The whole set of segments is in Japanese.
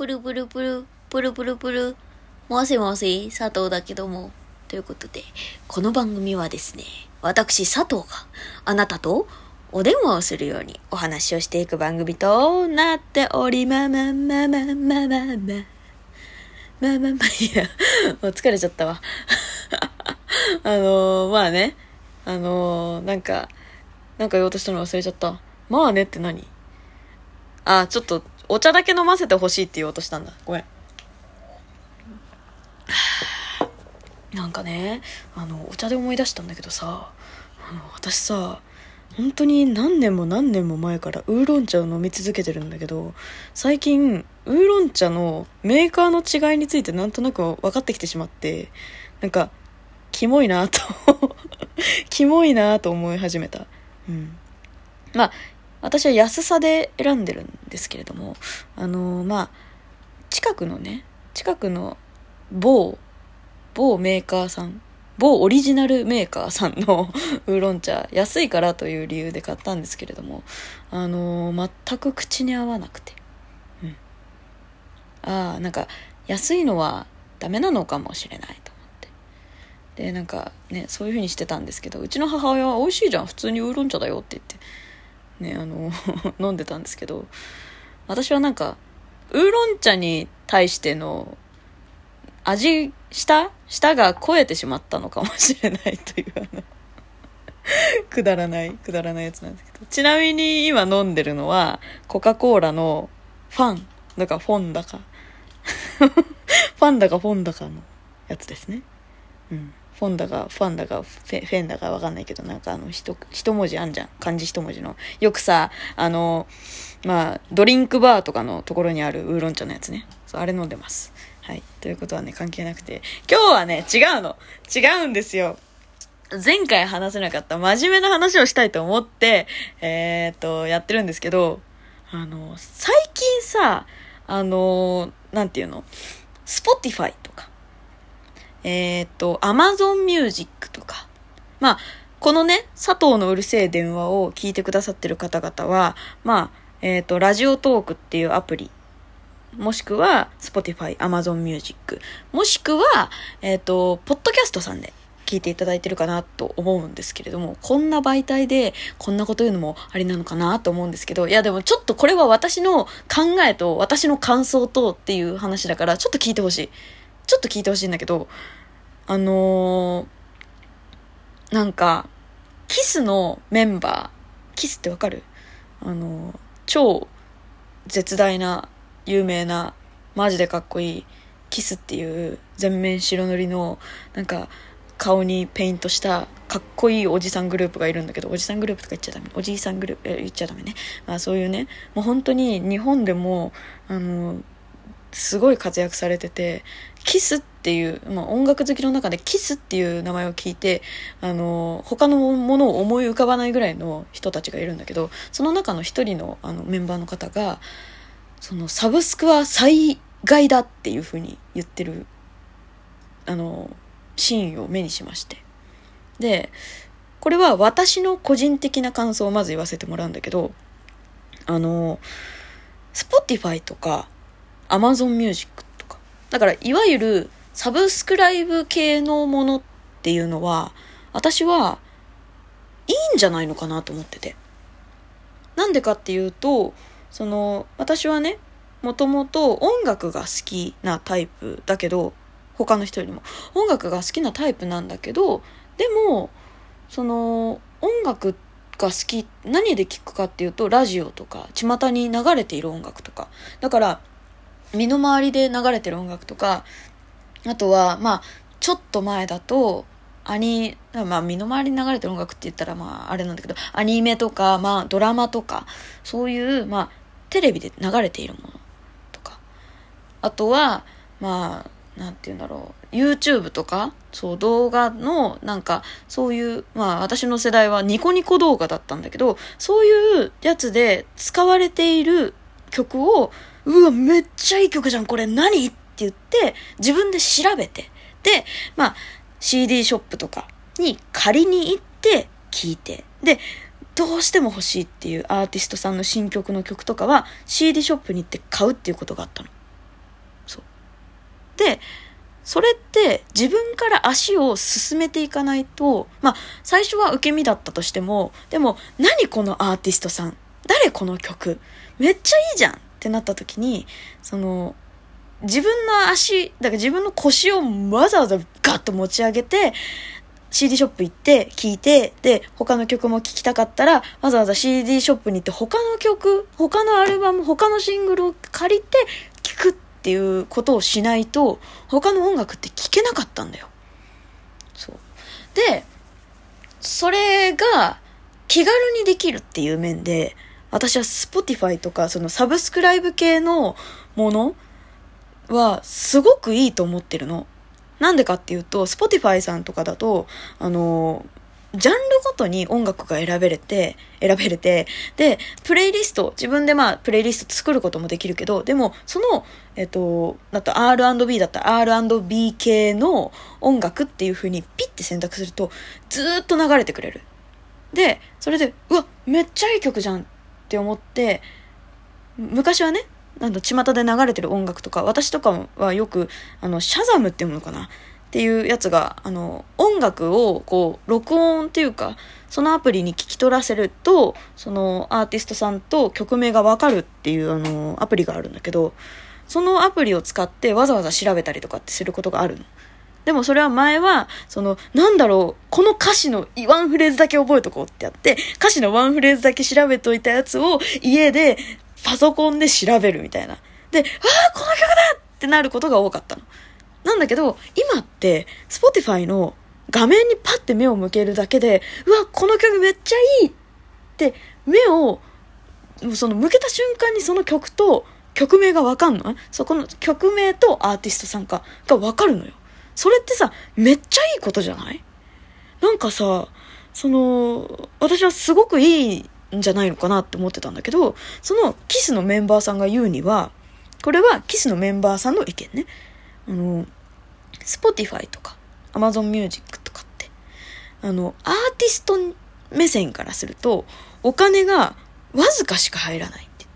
プルプルプル、プルプルプル、もしもし、佐藤だけども。ということで、この番組はですね、私佐藤があなたとお電話をするようにお話をしていく番組となっておりまままままままま。まあまあまあ、いや、もう疲れちゃったわ。あのー、まあね、あのー、なんか、なんか言おうとしたの忘れちゃった。まあねって何？あ、ちょっと、お茶だけ飲ませてほしいって言おうとしたんだ。ごめん。なんかね、あの、お茶で思い出したんだけどさ、あの、私さ、本当に何年も何年も前からウーロン茶を飲み続けてるんだけど、最近、ウーロン茶のメーカーの違いについてなんとなく分かってきてしまって、なんか、キモいなと キモいなと思い始めた。うん。まあ、私は安さで選んでるんですけれども、あの、まあ、近くのね、近くの某、某メーカーさん、某オリジナルメーカーさんの ウーロン茶、安いからという理由で買ったんですけれども、あの、全く口に合わなくて。うん。ああ、なんか、安いのはダメなのかもしれないと思って。で、なんかね、そういう風にしてたんですけど、うちの母親は美味しいじゃん、普通にウーロン茶だよって言って。ね、あの 飲んでたんですけど、私はなんか、ウーロン茶に対しての味、舌舌が超えてしまったのかもしれないという くだらない、くだらないやつなんですけど。ちなみに今飲んでるのは、コカ・コーラのファン、だかフォンだか ファンだかフォンだかのやつですね。うん。フォンだかファンだかフェフェンだかわかんないけど、なんかあの一、一文字あんじゃん。漢字一文字の。よくさ、あの、まあ、ドリンクバーとかのところにあるウーロン茶のやつね。そう、あれ飲んでます。はい。ということはね、関係なくて。今日はね、違うの。違うんですよ。前回話せなかった真面目な話をしたいと思って、えー、っと、やってるんですけど、あの、最近さ、あの、なんていうの、 Spotify とか、えっ、と、Amazon Music とか。まあ、このね、佐藤のうるせえ電話を聞いてくださってる方々は、まあ、えっ、と、 Radiotalk っていうアプリ、もしくは、Spotify、Amazon Music、もしくは、えっ、と、ポッドキャストさんで聞いていただいてるかなと思うんですけれども、こんな媒体でこんなこと言うのもありなのかなと思うんですけど、いやでもちょっとこれは私の考えと私の感想とっていう話だから、ちょっと聞いてほしい。ちょっと聞いてほしいんだけど、あのー、なんか、キスのメンバー、キスってわかる？あのー、超絶大な、有名な、マジでかっこいい、キスっていう全面白塗りの、なんか、顔にペイントしたかっこいいおじさんグループがいるんだけど、おじさんグループとか言っちゃダメ。おじいさんグループ、え言っちゃダメね。まあそういうね、もう本当に日本でも、あの、すごい活躍されてて、キスっていう、まあ、音楽好きの中でキスっていう名前を聞いて、あの、他のものを思い浮かばないぐらいの人たちがいるんだけど、その中の一人のあのメンバーの方が、そのサブスクは災害だっていうふうに言ってる、あの、シーンを目にしまして。で、これは私の個人的な感想をまず言わせてもらうんだけど、あの、Spotify とか Amazon Music とか。だから、いわゆるサブスクライブ系のものっていうのは、私はいいんじゃないのかなと思ってて。なんでかっていうと、その、私はね、もともと音楽が好きなタイプだけど、他の人よりも。音楽が好きなタイプなんだけど、でも、その、音楽が好き、何で聴くかっていうと、ラジオとか、巷に流れている音楽とか。だから、身の回りで流れてる音楽とか、あとは、まあ、ちょっと前だと、アニ、まあ、身の回りに流れてる音楽って言ったら、まあ、あれなんだけど、アニメとか、まあ、ドラマとか、そういう、まあ、テレビで流れているものとか。あとは、まあ、なんて言うんだろう。YouTube とか、そう、動画の、なんか、そういう、まあ、私の世代はニコニコ動画だったんだけど、そういうやつで使われている曲を、うわ、めっちゃいい曲じゃん、これ。何？って言って、自分で調べて、で、まあ、CD ショップとかに借りに行って聴いて、で、どうしても欲しいっていうアーティストさんの新曲の曲とかは CD ショップに行って買うっていうことがあったの。そう。でそれって自分から足を進めていかないとまあ最初は受け身だったとしてもでも何このアーティストさん？誰この曲？めっちゃいいじゃん！ってなった時にその自分の足だから自分の腰をわざわざガッと持ち上げて CD ショップ行って聴いて、で、他の曲も聴きたかったら、わざわざ CD ショップに行って他の曲、他のアルバム、他のシングルを借りて聴くっていうことをしないと、他の音楽って聴けなかったんだよ。そう。で、それが気軽にできるっていう面で、私は Spotify とかそのサブスクライブ系のものはすごくいいと思ってるの。なんでかっていうと、Spotify さんとかだと、あの、ジャンルごとに音楽が選べれて、選べれて、で、プレイリスト、自分でまあ、プレイリスト作ることもできるけど、でも、その、えっと、だと R&B だったら R&B 系の音楽っていう風にピッて選択すると、ずーっと流れてくれる。で、それで、うわ、めっちゃいい曲じゃんって思って、昔はね、なんだ、巷で流れてる音楽とか、私とかはよく、あの、シャザムっていうのかな？っていうやつが、あの、音楽を、こう、録音っていうか、そのアプリに聞き取らせると、そのアーティストさんと曲名がわかるっていう、あの、アプリがあるんだけど、そのアプリを使ってわざわざ調べたりとかってすることがあるの。でもそれは前は、その、なんだろう、この歌詞のワンフレーズだけ覚えとこうってやって、歌詞のワンフレーズだけ調べといたやつを家でパソコンで調べるみたいな。で、ああ、この曲だってなることが多かったの。なんだけど、今って、Spotify の画面にパッて目を向けるだけで、うわ、この曲めっちゃいいって目を、その向けた瞬間にその曲と曲名がわかんの？そこの曲名とアーティストさんかがわかるのよ。それってさ、めっちゃいいことじゃない？なんかさ、その、私はすごくいいんじゃないのかなって思ってたんだけど、そのキスのメンバーさんが言うには、これはキスのメンバーさんの意見ね。あの、Spotify とか Amazon Music とかって、あの、アーティスト目線からすると、お金がわずかしか入らないって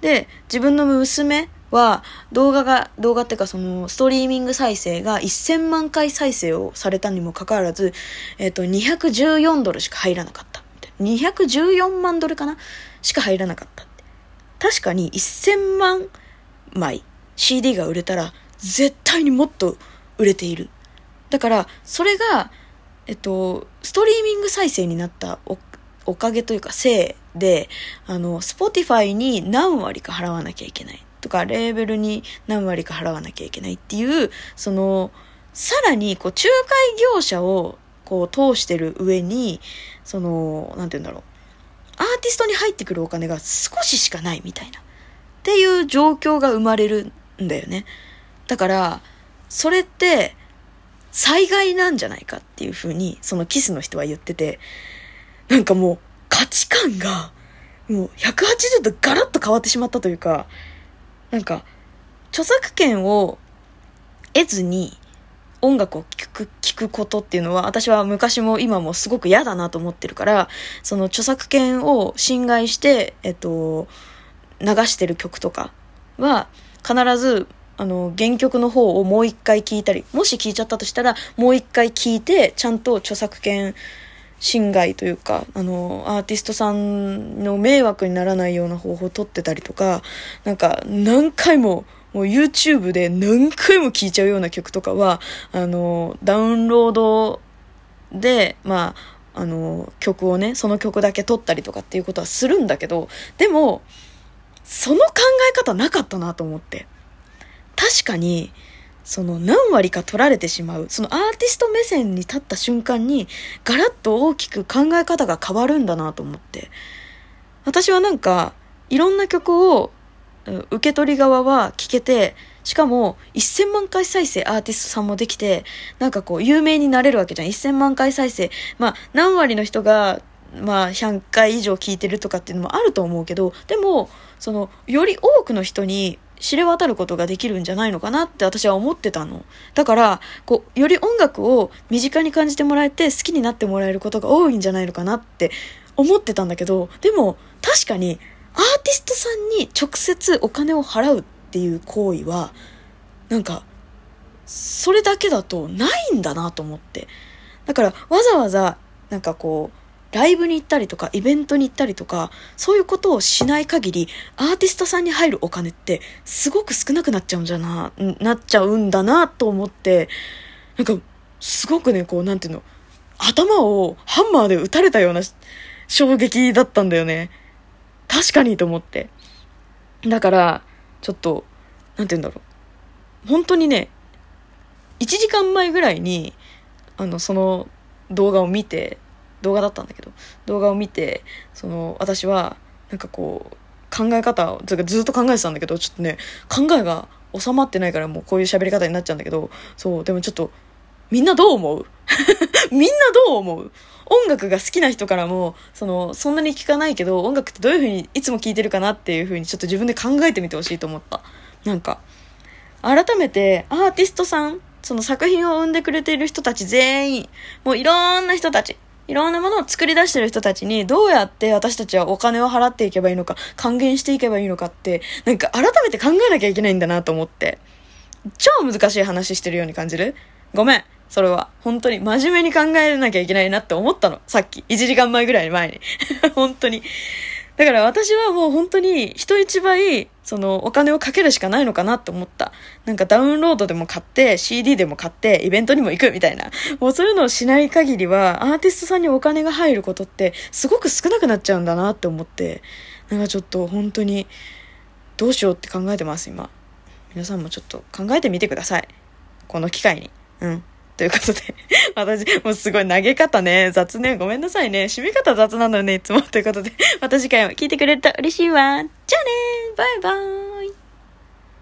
言って。で、自分の娘は動画が、動画っていうかそのストリーミング再生が1000万回再生をされたにもかかわらず、えっ、ー、と、214ドルしか入らなかった。214万ドルかな？しか入らなかった。確かに1000万枚 CD が売れたら絶対にもっと売れている。だから、それが、えっと、ストリーミング再生になったおおかげというか、せいで、あの、Spotify に何割か払わなきゃいけない。とか、レーベルに何割か払わなきゃいけないっていう、その、さらに、こう、仲介業者をこう通してる上に、その、なんて言うんだろう。アーティストに入ってくるお金が少ししかないみたいな。っていう状況が生まれるんだよね。だから、それって、災害なんじゃないかっていうふうに、そのキスの人は言ってて、なんかもう価値観が、もう180度ガラッと変わってしまったというか、なんか、著作権を得ずに、音楽を聴く、聴くことっていうのは、私は昔も今もすごく嫌だなと思ってるから、その著作権を侵害して、えっと、流してる曲とかは、必ず、あの、原曲の方をもう一回聴いたり、もし聴いちゃったとしたら、もう一回聴いて、ちゃんと著作権侵害というか、あの、アーティストさんの迷惑にならないような方法を取ってたりとか、なんか、何回も、もう YouTube で何回も聴いちゃうような曲とかは、あの、ダウンロードで、まあ、あの、曲をね、その曲だけ撮ったりとかっていうことはするんだけど、でも、その考え方なかったなと思って。確かに、その何割か取られてしまう、そのアーティスト目線に立った瞬間に、ガラッと大きく考え方が変わるんだなと思って。私はなんか、いろんな曲を受け取り側は聞けて、しかも1000万回再生アーティストさんもできて、なんかこう有名になれるわけじゃん。1000万回再生。まあ何割の人が、まあ100回以上聞いてるとかっていうのもあると思うけど、でも、その、より多くの人に知れ渡ることができるんじゃないのかなって私は思ってたの。だから、こう、より音楽を身近に感じてもらえて好きになってもらえることが多いんじゃないのかなって思ってたんだけど、でも確かにアーティストさんに直接お金を払うっていう行為は、なんか、それだけだとないんだなと思って。だからわざわざなんかこう、ライブに行ったりとか、イベントに行ったりとか、そういうことをしない限り、アーティストさんに入るお金って、すごく少なくなっちゃうんじゃな、なっちゃうんだなと思って、なんか、すごくね、こう、なんていうの、頭をハンマーで撃たれたような衝撃だったんだよね。確かにと思って。だから、ちょっと、なんて言うんだろう。本当にね、1時間前ぐらいに、あの、その動画を見て、動画だったんだけど、動画を見て、その、私は、なんかこう、考え方を、ずっと考えてたんだけど、ちょっとね、考えが収まってないからもうこういう喋り方になっちゃうんだけど、そう、でもちょっと、みんなどう思う？みんなどう思う？音楽が好きな人からも、その、そんなに聞かないけど、音楽ってどういう風にいつも聴いてるかなっていう風にちょっと自分で考えてみてほしいと思った。なんか、改めてアーティストさん、その作品を生んでくれている人たち全員、もういろんな人たち、いろんなものを作り出してる人たちにどうやって私たちはお金を払っていけばいいのか、還元していけばいいのかって、なんか改めて考えなきゃいけないんだなと思って。超難しい話してるように感じる？ごめん。それは。本当に真面目に考えなきゃいけないなって思ったの。さっき。1時間前ぐらい前に。本当に。だから私はもう本当に人一倍、そのお金をかけるしかないのかなって思った。なんかダウンロードでも買って、CD でも買って、イベントにも行くみたいな。もうそういうのをしない限りは、アーティストさんにお金が入ることってすごく少なくなっちゃうんだなって思って、なんかちょっと本当にどうしようって考えてます、今。皆さんもちょっと考えてみてください。この機会に。うん。ということで、私、もうすごい投げ方ね、雑ね、ごめんなさいね。締め方雑なのよね、いつも。ということで、また次回も聞いてくれると嬉しいわ。じゃあねバイバーイ